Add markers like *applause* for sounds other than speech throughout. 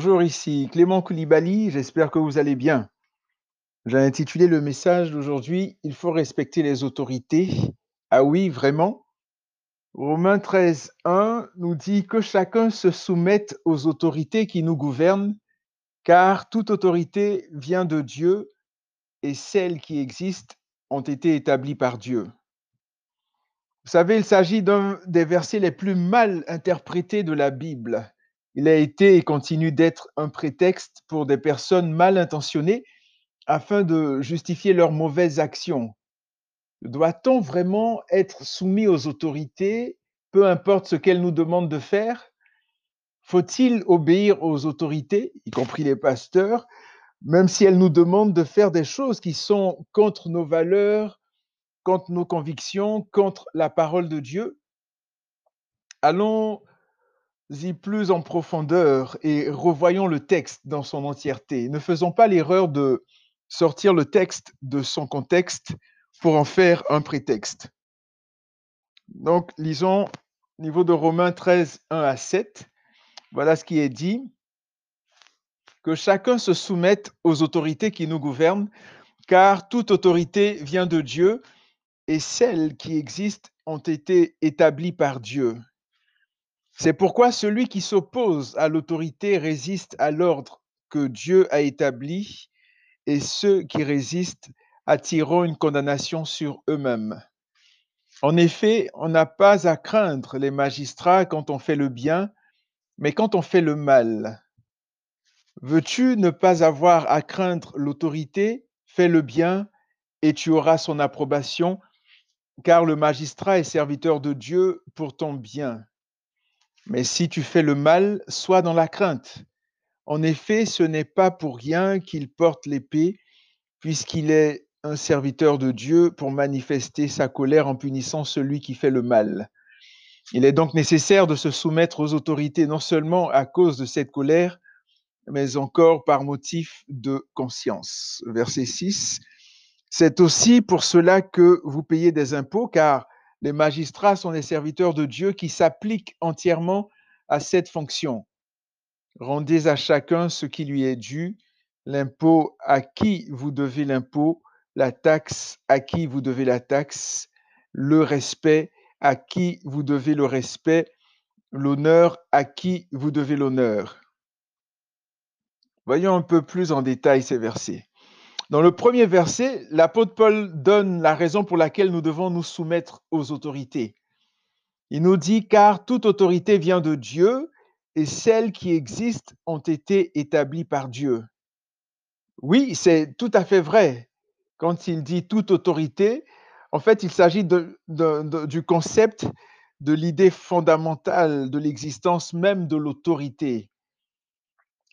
Bonjour, ici Clément Koulibaly, j'espère que vous allez bien. J'ai intitulé le message d'aujourd'hui Il faut respecter les autorités. Ah oui, vraiment? Romains 13, 1 nous dit que chacun se soumette aux autorités qui nous gouvernent, car toute autorité vient de Dieu et celles qui existent ont été établies par Dieu. Vous savez, il s'agit d'un des versets les plus mal interprétés de la Bible. Il a été et continue d'être un prétexte pour des personnes mal intentionnées afin de justifier leurs mauvaises actions. Doit-on vraiment être soumis aux autorités, peu importe ce qu'elles nous demandent de faire? Faut-il obéir aux autorités, y compris les pasteurs, même si elles nous demandent de faire des choses qui sont contre nos valeurs, contre nos convictions, contre la parole de Dieu? Allons-y plus en profondeur et revoyons le texte dans son entièreté. Ne faisons pas l'erreur de sortir le texte de son contexte pour en faire un prétexte. Donc, lisons niveau de Romains 13, 1 à 7. Voilà ce qui est dit. Que chacun se soumette aux autorités qui nous gouvernent, car toute autorité vient de Dieu et celles qui existent ont été établies par Dieu. C'est pourquoi celui qui s'oppose à l'autorité résiste à l'ordre que Dieu a établi, et ceux qui résistent attireront une condamnation sur eux-mêmes. En effet, on n'a pas à craindre les magistrats quand on fait le bien, mais quand on fait le mal. Veux-tu ne pas avoir à craindre l'autorité Fais le bien et tu auras son approbation, car le magistrat est serviteur de Dieu pour ton bien. Mais si tu fais le mal, sois dans la crainte. En effet, ce n'est pas pour rien qu'il porte l'épée, puisqu'il est un serviteur de Dieu pour manifester sa colère en punissant celui qui fait le mal. Il est donc nécessaire de se soumettre aux autorités, non seulement à cause de cette colère, mais encore par motif de conscience. Verset 6. C'est aussi pour cela que vous payez des impôts, car les magistrats sont des serviteurs de Dieu qui s'appliquent entièrement à cette fonction. Rendez à chacun ce qui lui est dû, l'impôt à qui vous devez l'impôt, la taxe à qui vous devez la taxe, le respect à qui vous devez le respect, l'honneur à qui vous devez l'honneur. Voyons un peu plus en détail ces versets. Dans le premier verset, l'apôtre Paul donne la raison pour laquelle nous devons nous soumettre aux autorités. Il nous dit car toute autorité vient de Dieu et celles qui existent ont été établies par Dieu. Oui, c'est tout à fait vrai. Quand il dit toute autorité, en fait, il s'agit du concept de l'idée fondamentale de l'existence même de l'autorité.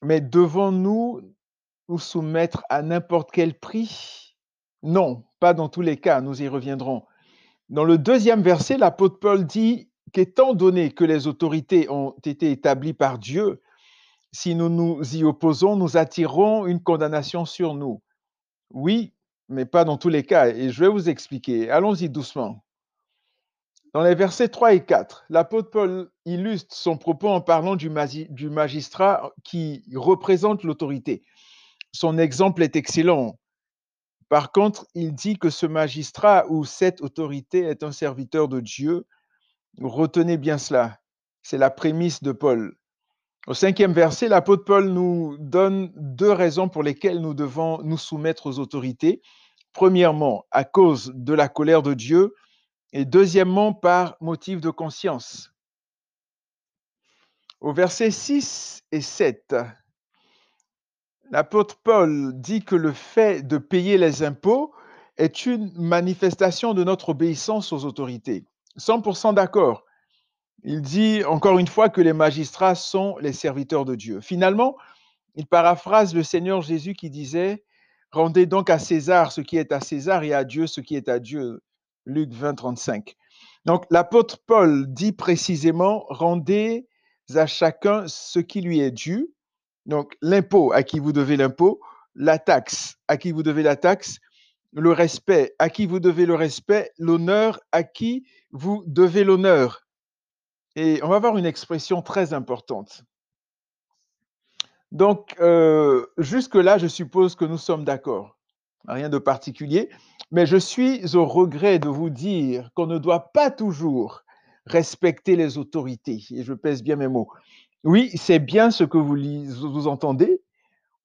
Mais devons-nous nous soumettre à n'importe quel prix? Non, pas dans tous les cas, nous y reviendrons. Dans le deuxième verset, l'apôtre Paul dit qu'étant donné que les autorités ont été établies par Dieu, si nous nous y opposons, nous attirons une condamnation sur nous. Oui, mais pas dans tous les cas, et je vais vous expliquer. Allons-y doucement. Dans les versets 3 et 4, l'apôtre Paul illustre son propos en parlant du, magistrat qui représente l'autorité. Son exemple est excellent. Par contre, il dit que ce magistrat ou cette autorité est un serviteur de Dieu. Retenez bien cela. C'est la prémisse de Paul. Au cinquième verset, l'apôtre Paul nous donne deux raisons pour lesquelles nous devons nous soumettre aux autorités. Premièrement, à cause de la colère de Dieu et deuxièmement, par motif de conscience. Au verset 6 et 7, L'apôtre Paul dit que le fait de payer les impôts est une manifestation de notre obéissance aux autorités. 100% d'accord. Il dit encore une fois que les magistrats sont les serviteurs de Dieu. Finalement, il paraphrase le Seigneur Jésus qui disait, Rendez donc à César ce qui est à César et à Dieu ce qui est à Dieu. Luc 20, 35. Donc l'apôtre Paul dit précisément, Rendez à chacun ce qui lui est dû donc, l'impôt à qui vous devez l'impôt, la taxe à qui vous devez la taxe, le respect à qui vous devez le respect, l'honneur à qui vous devez l'honneur. Et on va avoir une expression très importante. Donc, euh, jusque-là, je suppose que nous sommes d'accord. Rien de particulier. Mais je suis au regret de vous dire qu'on ne doit pas toujours respecter les autorités. Et je pèse bien mes mots. Oui, c'est bien ce que vous, entendez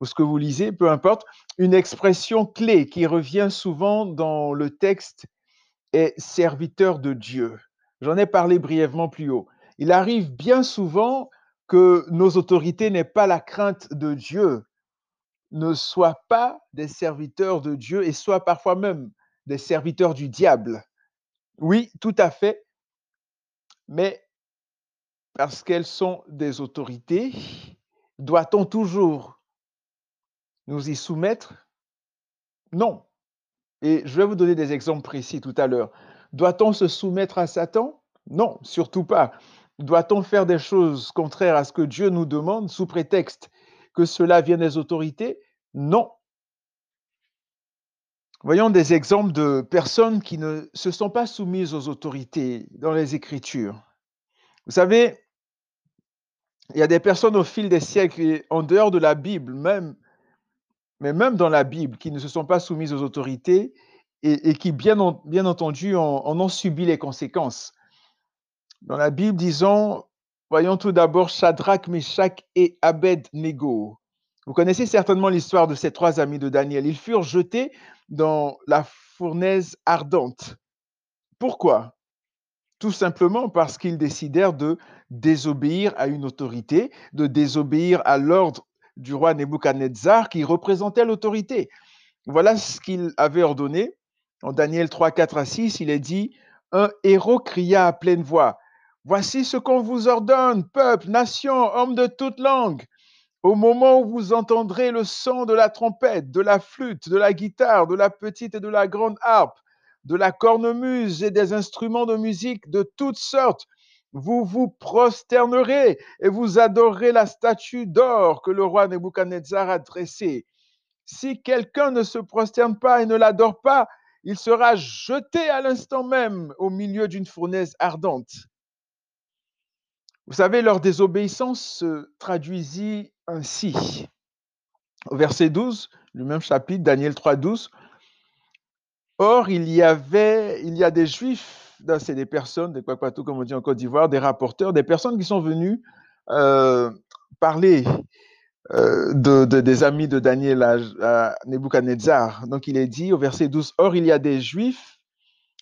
ou ce que vous lisez, peu importe. Une expression clé qui revient souvent dans le texte est serviteur de Dieu. J'en ai parlé brièvement plus haut. Il arrive bien souvent que nos autorités n'aient pas la crainte de Dieu, ne soient pas des serviteurs de Dieu et soient parfois même des serviteurs du diable. Oui, tout à fait. Mais parce qu'elles sont des autorités, doit-on toujours nous y soumettre? Non. Et je vais vous donner des exemples précis tout à l'heure. Doit-on se soumettre à Satan? Non, surtout pas. Doit-on faire des choses contraires à ce que Dieu nous demande sous prétexte que cela vient des autorités? Non. Voyons des exemples de personnes qui ne se sont pas soumises aux autorités dans les Écritures. Vous savez, il y a des personnes au fil des siècles en dehors de la Bible même, mais même dans la Bible, qui ne se sont pas soumises aux autorités et, qui, bien, bien entendu, en, ont subi les conséquences. Dans la Bible, disons, voyons tout d'abord Shadrach, Meshach et Abed-Nego. Vous connaissez certainement l'histoire de ces trois amis de Daniel. Ils furent jetés dans la fournaise ardente. Pourquoi? Tout simplement parce qu'ils décidèrent de désobéir à une autorité, de désobéir à l'ordre du roi Nebuchadnezzar qui représentait l'autorité. Voilà ce qu'il avait ordonné. En Daniel 3, 4 à 6, il est dit, un héros cria à pleine voix, Voici ce qu'on vous ordonne, peuple, nation, homme de toute langue. Au moment où vous entendrez le son de la trompette, de la flûte, de la guitare, de la petite et de la grande harpe, de la cornemuse et des instruments de musique de toutes sortes, vous vous prosternerez et vous adorerez la statue d'or que le roi Nebuchadnezzar a dressée. Si quelqu'un ne se prosterne pas et ne l'adore pas, il sera jeté à l'instant même au milieu d'une fournaise ardente. Vous savez, leur désobéissance se traduisit ainsi. Au verset 12, du même chapitre, Daniel 3, 12. Or, il y avait, il y a des Juifs c'est des personnes, des Kwakwato, comme on dit en Côte d'Ivoire, des rapporteurs, des personnes qui sont venues euh, parler euh, de, des amis de Daniel à, Nebuchadnezzar. Donc il est dit au verset 12, Or il y a des Juifs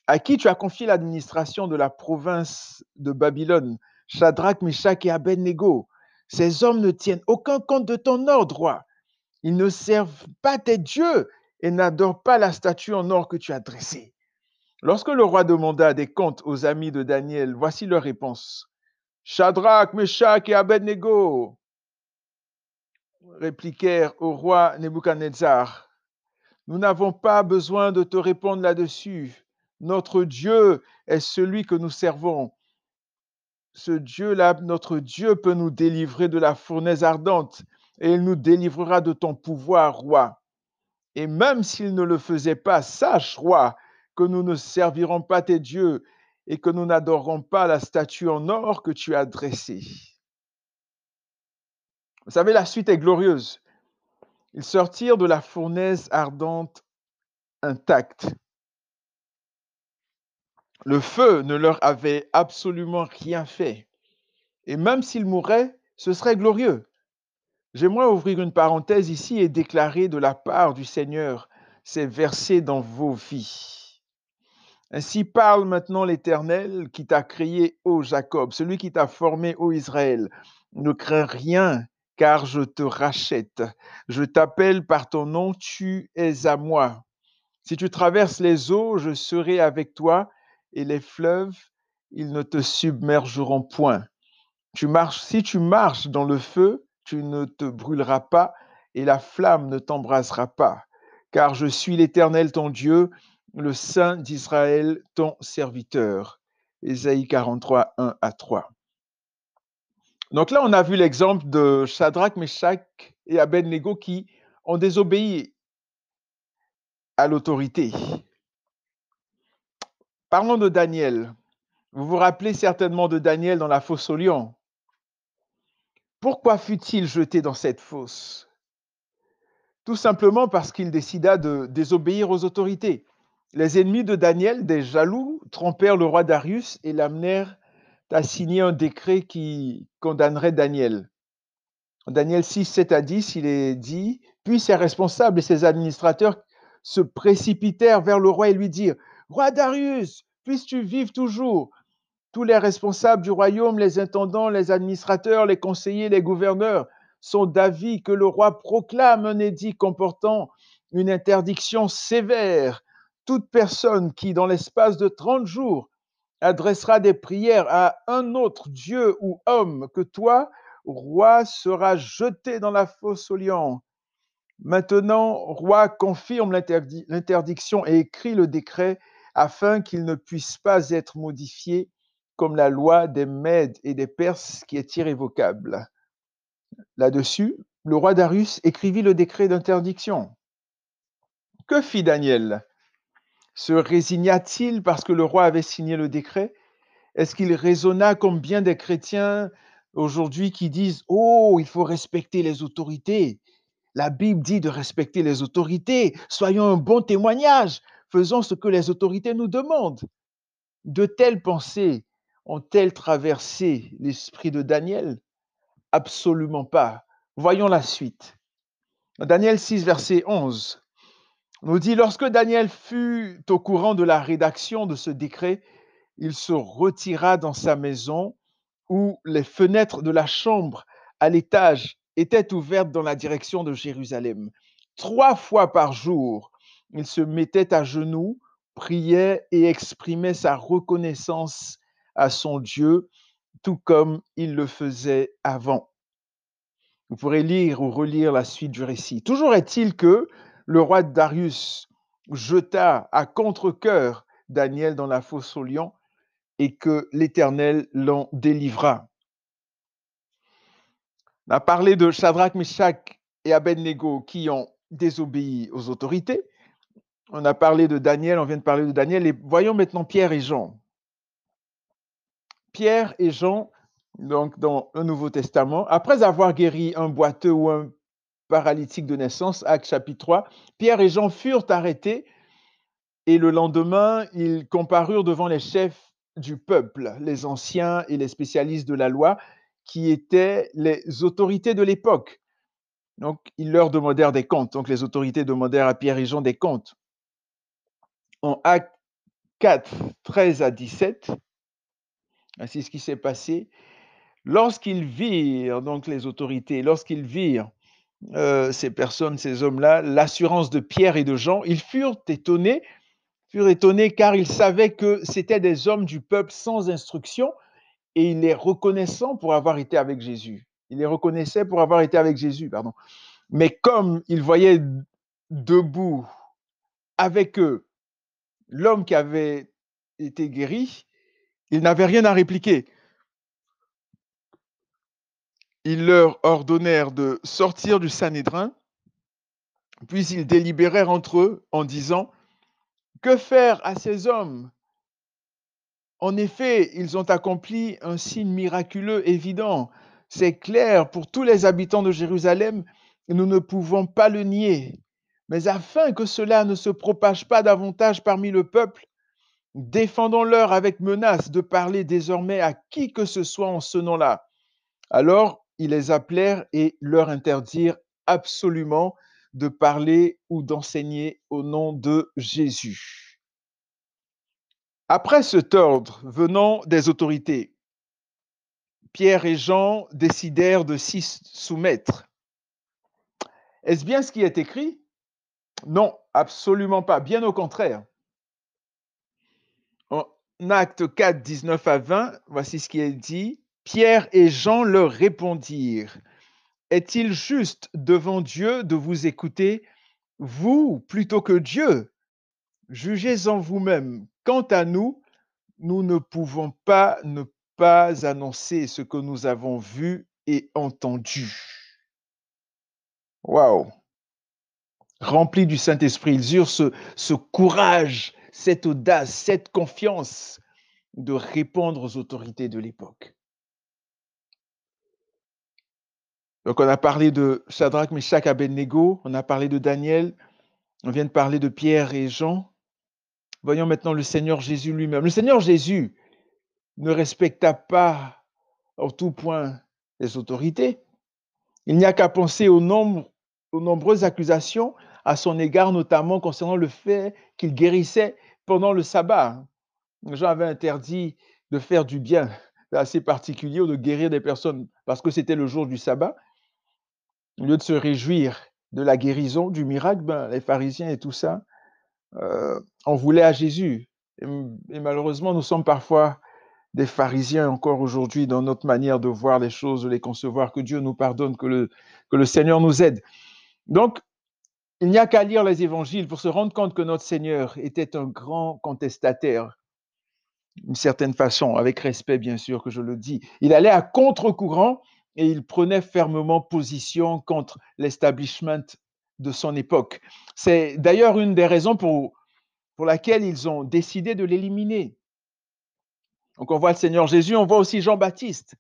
à qui tu as confié l'administration de la province de Babylone, Shadrach, Meshach et Abednego. Ces hommes ne tiennent aucun compte de ton ordre. Ils ne servent pas tes dieux et n'adorent pas la statue en or que tu as dressée. Lorsque le roi demanda des comptes aux amis de Daniel, voici leur réponse. Shadrach, Meshach et Abednego répliquèrent au roi Nebuchadnezzar. Nous n'avons pas besoin de te répondre là-dessus. Notre Dieu est celui que nous servons. Ce Dieu-là, notre Dieu peut nous délivrer de la fournaise ardente et il nous délivrera de ton pouvoir, roi. Et même s'il ne le faisait pas, sache, roi, que nous ne servirons pas tes dieux et que nous n'adorerons pas la statue en or que tu as dressée. Vous savez, la suite est glorieuse. Ils sortirent de la fournaise ardente intacte. Le feu ne leur avait absolument rien fait. Et même s'ils mouraient, ce serait glorieux. J'aimerais ouvrir une parenthèse ici et déclarer de la part du Seigneur ces versets dans vos vies. Ainsi parle maintenant l'Éternel qui t'a créé, ô Jacob, celui qui t'a formé, ô Israël. Ne crains rien, car je te rachète. Je t'appelle par ton nom, tu es à moi. Si tu traverses les eaux, je serai avec toi, et les fleuves, ils ne te submergeront point. Si tu marches dans le feu, tu ne te brûleras pas, et la flamme ne t'embrasera pas. Car je suis l'Éternel ton Dieu, le Saint d'Israël, ton serviteur. Ésaïe 43, 1 à 3. Donc là, on a vu l'exemple de Shadrach, Meshach et Abednego qui ont désobéi à l'autorité. Parlons de Daniel. Vous vous rappelez certainement de Daniel dans la fosse au lion. Pourquoi fut-il jeté dans cette fosse? Tout simplement parce qu'il décida de désobéir aux autorités. Les ennemis de Daniel, des jaloux, trompèrent le roi Darius et l'amenèrent à signer un décret qui condamnerait Daniel. Daniel 6, 7 à 10, il est dit, puis ses responsables et ses administrateurs se précipitèrent vers le roi et lui dirent, Roi Darius, puisses-tu vivre toujours? Tous les responsables du royaume, les intendants, les administrateurs, les conseillers, les gouverneurs sont d'avis que le roi proclame un édit comportant une interdiction sévère. Toute personne qui, dans l'espace de 30 jours, adressera des prières à un autre Dieu ou homme que toi, roi, sera jeté dans la fosse au lion. Maintenant, roi, confirme l'interdiction et écrit le décret afin qu'il ne puisse pas être modifié comme la loi des Mèdes et des Perses qui est irrévocable. Là-dessus, le roi Darius écrivit le décret d'interdiction. Que fit Daniel? Se résigna-t-il parce que le roi avait signé le décret? Est-ce qu'il raisonna comme bien des chrétiens aujourd'hui qui disent Oh, il faut respecter les autorités La Bible dit de respecter les autorités. Soyons un bon témoignage. Faisons ce que les autorités nous demandent. De telles pensées ont-elles traversé l'esprit de Daniel? Absolument pas. Voyons la suite. Daniel 6, verset 11 nous dit, lorsque Daniel fut au courant de la rédaction de ce décret, il se retira dans sa maison où les fenêtres de la chambre à l'étage étaient ouvertes dans la direction de Jérusalem. Trois fois par jour, il se mettait à genoux, priait et exprimait sa reconnaissance à son Dieu, tout comme il le faisait avant. Vous pourrez lire ou relire la suite du récit. Toujours est-il que le roi Darius jeta à contre-coeur Daniel dans la fosse au lion et que l'Éternel l'en délivra. On a parlé de Shadrach, Meshach et Abednego qui ont désobéi aux autorités. On a parlé de Daniel, on vient de parler de Daniel, et voyons maintenant Pierre et Jean. Pierre et Jean, donc dans le Nouveau Testament, après avoir guéri un boiteux ou un paralytique de naissance, Acte chapitre 3, Pierre et Jean furent arrêtés et le lendemain, ils comparurent devant les chefs du peuple, les anciens et les spécialistes de la loi, qui étaient les autorités de l'époque. Donc, ils leur demandèrent des comptes. Donc, les autorités demandèrent à Pierre et Jean des comptes en Acte 4, 13 à 17, ainsi ce qui s'est passé. Lorsqu'ils virent, donc les autorités, lorsqu'ils virent ces personnes, ces hommes-là, l'assurance de Pierre et de Jean, ils furent étonnés, car ils savaient que c'étaient des hommes du peuple sans instruction et ils les pour avoir été avec reconnaissaient pour avoir été avec Jésus. Mais comme ils voyaient debout avec eux l'homme qui avait été guéri, il n'avait rien à répliquer. Ils leur ordonnèrent de sortir du Sanhédrin, puis ils délibérèrent entre eux en disant, Que faire à ces hommes? En effet, ils ont accompli un signe miraculeux évident. C'est clair pour tous les habitants de Jérusalem, nous ne pouvons pas le nier. Mais afin que cela ne se propage pas davantage parmi le peuple, défendons-leur avec menace de parler désormais à qui que ce soit en ce nom-là. Alors ils les appelèrent et leur interdirent absolument de parler ou d'enseigner au nom de Jésus. Après cet ordre venant des autorités, Pierre et Jean décidèrent de s'y soumettre. Est-ce bien ce qui est écrit? Non, absolument pas. Bien au contraire. En acte 4, 19 à 20, voici ce qui est dit. Pierre et Jean leur répondirent, Est-il juste devant Dieu de vous écouter, vous, plutôt que Dieu? Jugez-en vous-même. Quant à nous, nous ne pouvons pas ne pas annoncer ce que nous avons vu et entendu. Waouh remplis du Saint-Esprit. Ils eurent ce courage, cette audace, cette confiance de répondre aux autorités de l'époque. Donc, on a parlé de Shadrach, Meshach, Abednego, on a parlé de Daniel, on vient de parler de Pierre et Jean. Voyons maintenant le Seigneur Jésus lui-même. Le Seigneur Jésus ne respecta pas en tout point les autorités. Il n'y a qu'à penser aux nombreuses accusations à son égard, notamment concernant le fait qu'il guérissait pendant le sabbat. Jean avait interdit de faire du bien *laughs* assez particulier ou de guérir des personnes parce que c'était le jour du sabbat. Au lieu de se réjouir de la guérison, du miracle, ben, les pharisiens et tout ça, euh, on voulait à Jésus. Et, malheureusement, nous sommes parfois des pharisiens encore aujourd'hui dans notre manière de voir les choses, de les concevoir. Que Dieu nous pardonne, que le, que le Seigneur nous aide. Donc, il n'y a qu'à lire les évangiles pour se rendre compte que notre Seigneur était un grand contestataire, d'une certaine façon, avec respect bien sûr que je le dis. Il allait à contre-courant et il prenait fermement position contre l'establishment de son époque. C'est d'ailleurs une des raisons pour, pour laquelle ils ont décidé de l'éliminer. Donc on voit le Seigneur Jésus, on voit aussi Jean-Baptiste.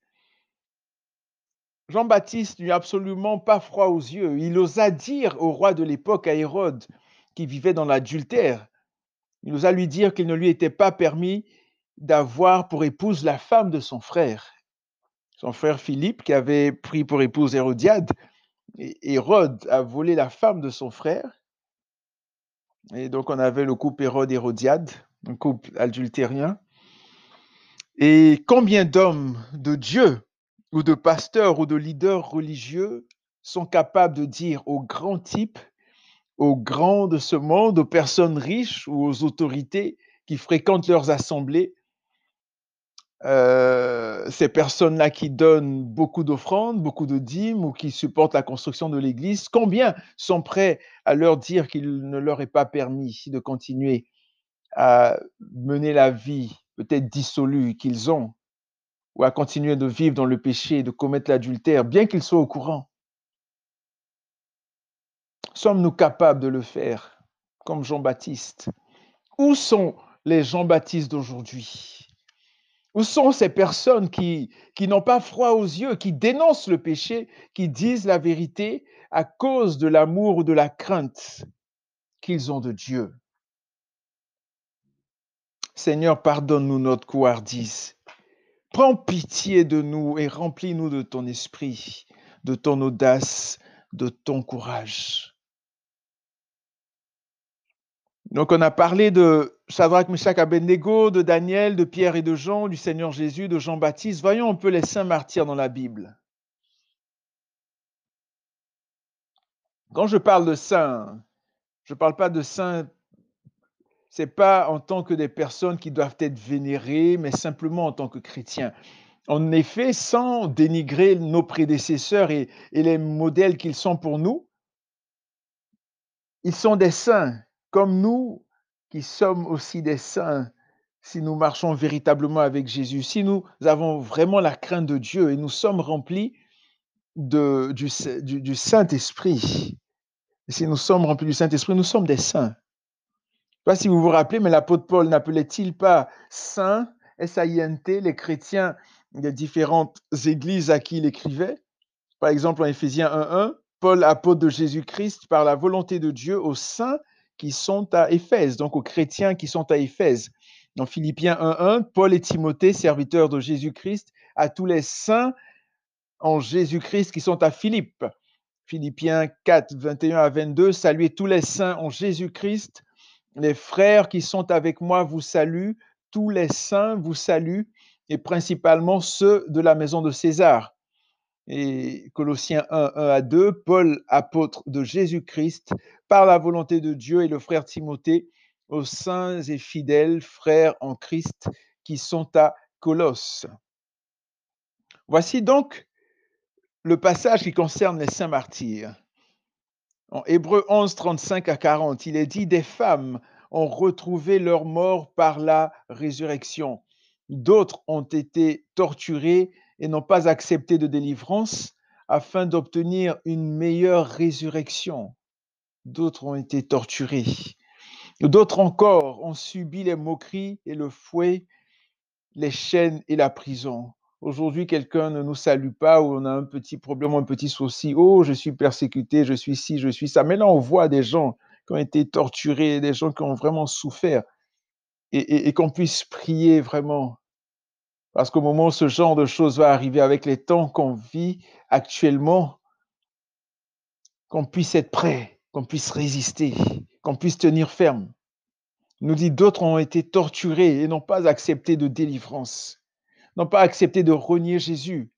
Jean-Baptiste n'eut absolument pas froid aux yeux. Il osa dire au roi de l'époque, à Hérode, qui vivait dans l'adultère, il osa lui dire qu'il ne lui était pas permis d'avoir pour épouse la femme de son frère. Son frère Philippe, qui avait pris pour épouse Hérodiade, Hérode a volé la femme de son frère. Et donc on avait le couple Hérode-Hérodiade, un couple adultérien. Et combien d'hommes de Dieu ou de pasteurs ou de leaders religieux sont capables de dire aux grands types, aux grands de ce monde, aux personnes riches ou aux autorités qui fréquentent leurs assemblées, euh, ces personnes-là qui donnent beaucoup d'offrandes, beaucoup de dîmes ou qui supportent la construction de l'Église, combien sont prêts à leur dire qu'il ne leur est pas permis de continuer à mener la vie peut-être dissolue qu'ils ont ou à continuer de vivre dans le péché, de commettre l'adultère, bien qu'ils soient au courant. Sommes-nous capables de le faire comme Jean-Baptiste? Où sont les Jean-Baptiste d'aujourd'hui? Où sont ces personnes qui, qui n'ont pas froid aux yeux, qui dénoncent le péché, qui disent la vérité à cause de l'amour ou de la crainte qu'ils ont de Dieu? Seigneur, pardonne-nous notre couardise Prends pitié de nous et remplis-nous de ton esprit, de ton audace, de ton courage. Donc on a parlé de Shadrach, Meshach, Abednego, de Daniel, de Pierre et de Jean, du Seigneur Jésus, de Jean-Baptiste. Voyons un peu les saints martyrs dans la Bible. Quand je parle de saints, je ne parle pas de saints c'est pas en tant que des personnes qui doivent être vénérées, mais simplement en tant que chrétiens. En effet, sans dénigrer nos prédécesseurs et, les modèles qu'ils sont pour nous, ils sont des saints, comme nous qui sommes aussi des saints si nous marchons véritablement avec Jésus, si nous avons vraiment la crainte de Dieu et nous sommes remplis de, du, Saint-Esprit. Si nous sommes remplis du Saint-Esprit, nous sommes des saints pas si vous vous rappelez, mais l'apôtre Paul n'appelait-il pas saint, S-A-I-N-T, les chrétiens des différentes églises à qui il écrivait? Par exemple, en Éphésiens 1.1, Paul, apôtre de Jésus-Christ, par la volonté de Dieu aux saints qui sont à Éphèse, donc aux chrétiens qui sont à Éphèse. Dans Philippiens 1.1, Paul et Timothée, serviteurs de Jésus-Christ, à tous les saints en Jésus-Christ qui sont à Philippe. Philippiens 4, 21 à 22, saluez tous les saints en Jésus-Christ. Les frères qui sont avec moi vous saluent, tous les saints vous saluent, et principalement ceux de la maison de César. Et Colossiens 1, 1 à 2, Paul, apôtre de Jésus-Christ, par la volonté de Dieu, et le frère Timothée, aux saints et fidèles frères en Christ qui sont à Colosse. Voici donc le passage qui concerne les saints martyrs. En Hébreu 11, 35 à 40, il est dit Des femmes ont retrouvé leur mort par la résurrection. D'autres ont été torturées et n'ont pas accepté de délivrance afin d'obtenir une meilleure résurrection. D'autres ont été torturés. D'autres encore ont subi les moqueries et le fouet, les chaînes et la prison. Aujourd'hui, quelqu'un ne nous salue pas ou on a un petit problème, un petit souci. Oh, je suis persécuté, je suis ci, je suis ça. Mais là, on voit des gens qui ont été torturés, des gens qui ont vraiment souffert et, qu'on puisse prier vraiment. Parce qu'au moment où ce genre de choses va arriver avec les temps qu'on vit actuellement, qu'on puisse être prêt, qu'on puisse résister, qu'on puisse tenir ferme. nous dit d'autres ont été torturés et n'ont pas accepté de délivrance, n'ont pas accepté de renier Jésus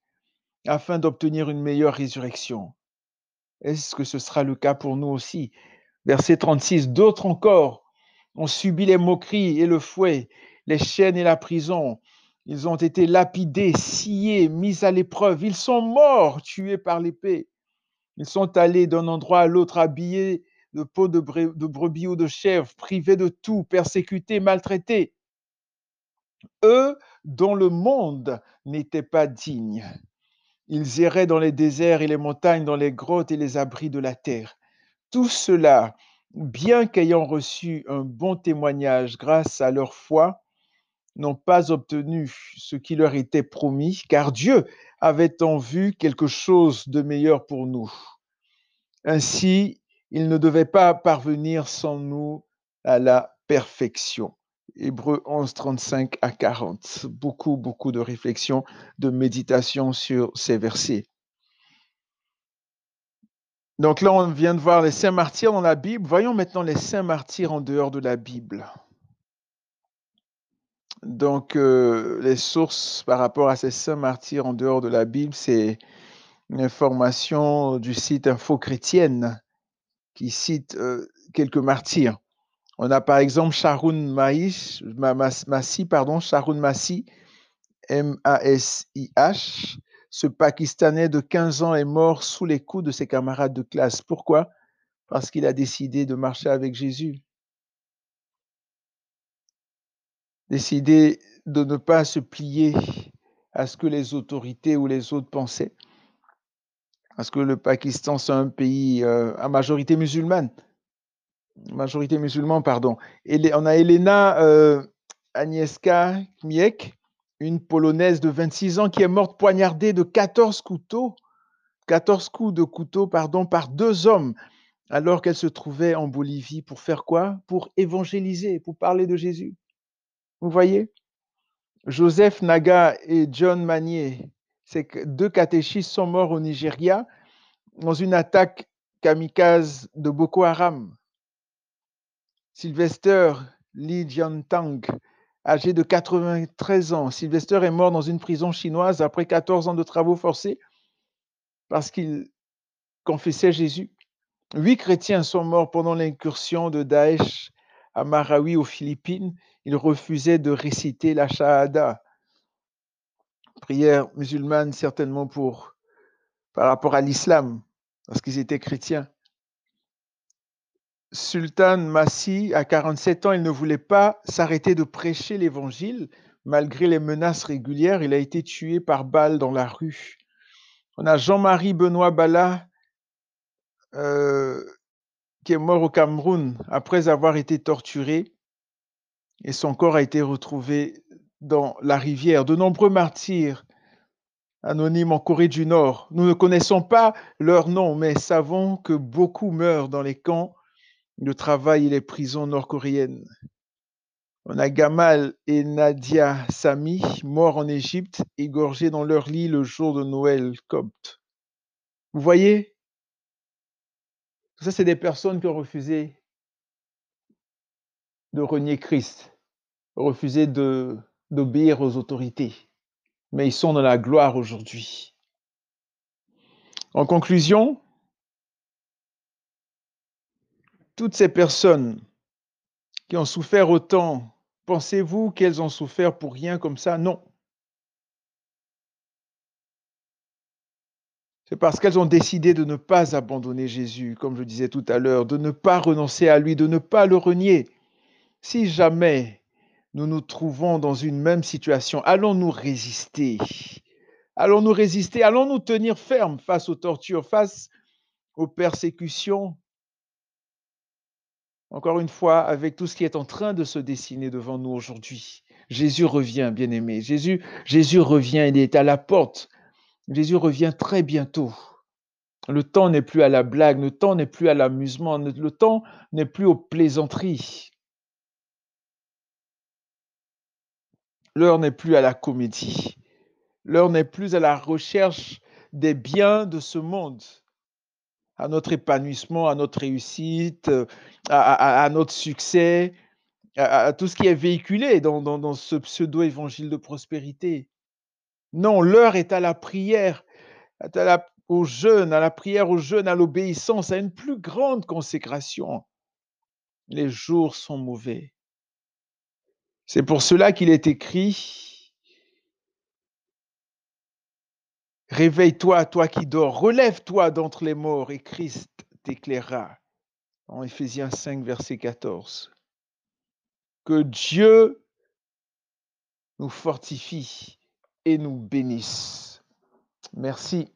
afin d'obtenir une meilleure résurrection. Est-ce que ce sera le cas pour nous aussi? Verset 36, d'autres encore ont subi les moqueries et le fouet, les chaînes et la prison. Ils ont été lapidés, sciés, mis à l'épreuve. Ils sont morts, tués par l'épée. Ils sont allés d'un endroit à l'autre, habillés de peau de, brebis ou de chèvre, privés de tout, persécutés, maltraités. Eux dont le monde n'était pas digne. Ils erraient dans les déserts et les montagnes, dans les grottes et les abris de la terre. Tout cela bien qu'ayant reçu un bon témoignage grâce à leur foi, n'ont pas obtenu ce qui leur était promis, car Dieu avait en vue quelque chose de meilleur pour nous. Ainsi, il ne devait pas parvenir sans nous à la perfection. Hébreu 11, 35 à 40. Beaucoup, beaucoup de réflexions, de méditation sur ces versets. Donc là, on vient de voir les saints martyrs dans la Bible. Voyons maintenant les saints martyrs en dehors de la Bible. Donc, euh, les sources par rapport à ces saints martyrs en dehors de la Bible, c'est une information du site Info Chrétienne qui cite euh, quelques martyrs. On a par exemple Sharon Massi, pardon, M-A-S-I-H, ce Pakistanais de 15 ans est mort sous les coups de ses camarades de classe. Pourquoi? Parce qu'il a décidé de marcher avec Jésus. Décidé de ne pas se plier à ce que les autorités ou les autres pensaient. Parce que le Pakistan, c'est un pays euh, à majorité musulmane. Majorité musulmane, pardon. Et on a Elena euh, Agnieszka Kmiek, une Polonaise de 26 ans qui est morte poignardée de 14 couteaux, 14 coups de couteau, pardon, par deux hommes, alors qu'elle se trouvait en Bolivie pour faire quoi? Pour évangéliser, pour parler de Jésus. Vous voyez? Joseph Naga et John Manier, ces deux catéchistes sont morts au Nigeria dans une attaque kamikaze de Boko Haram. Sylvester Lee Jiantang âgé de 93 ans. Sylvester est mort dans une prison chinoise après 14 ans de travaux forcés parce qu'il confessait Jésus. Huit chrétiens sont morts pendant l'incursion de Daesh à Marawi aux Philippines. Ils refusaient de réciter la Shahada, prière musulmane certainement pour par rapport à l'islam, parce qu'ils étaient chrétiens. Sultan Massi, à 47 ans, il ne voulait pas s'arrêter de prêcher l'évangile. Malgré les menaces régulières, il a été tué par balle dans la rue. On a Jean-Marie Benoît Bala, euh, qui est mort au Cameroun après avoir été torturé et son corps a été retrouvé dans la rivière. De nombreux martyrs anonymes en Corée du Nord. Nous ne connaissons pas leur nom, mais savons que beaucoup meurent dans les camps le travail et les prisons nord-coréennes. On a Gamal et Nadia Sami, morts en Égypte, égorgés dans leur lit le jour de Noël copte. Vous voyez? Ça, c'est des personnes qui ont refusé de renier Christ, refusé d'obéir aux autorités. Mais ils sont dans la gloire aujourd'hui. En conclusion, toutes ces personnes qui ont souffert autant, pensez-vous qu'elles ont souffert pour rien comme ça? Non. C'est parce qu'elles ont décidé de ne pas abandonner Jésus, comme je disais tout à l'heure, de ne pas renoncer à lui, de ne pas le renier. Si jamais nous nous trouvons dans une même situation, allons-nous résister? Allons-nous résister? Allons-nous tenir ferme face aux tortures, face aux persécutions? Encore une fois, avec tout ce qui est en train de se dessiner devant nous aujourd'hui. Jésus revient, bien-aimé. Jésus, Jésus revient, il est à la porte. Jésus revient très bientôt. Le temps n'est plus à la blague, le temps n'est plus à l'amusement, le temps n'est plus aux plaisanteries. L'heure n'est plus à la comédie. L'heure n'est plus à la recherche des biens de ce monde, à notre épanouissement, à notre réussite, à, notre succès, à, tout ce qui est véhiculé dans, dans ce pseudo-évangile de prospérité. Non, l'heure est à la prière, à la, au jeûne, à la prière, au jeûne, à l'obéissance, à une plus grande consécration. Les jours sont mauvais. C'est pour cela qu'il est écrit Réveille-toi, toi qui dors, relève-toi d'entre les morts et Christ t'éclairera. En Éphésiens 5, verset 14. Que Dieu nous fortifie et nous bénisse. Merci.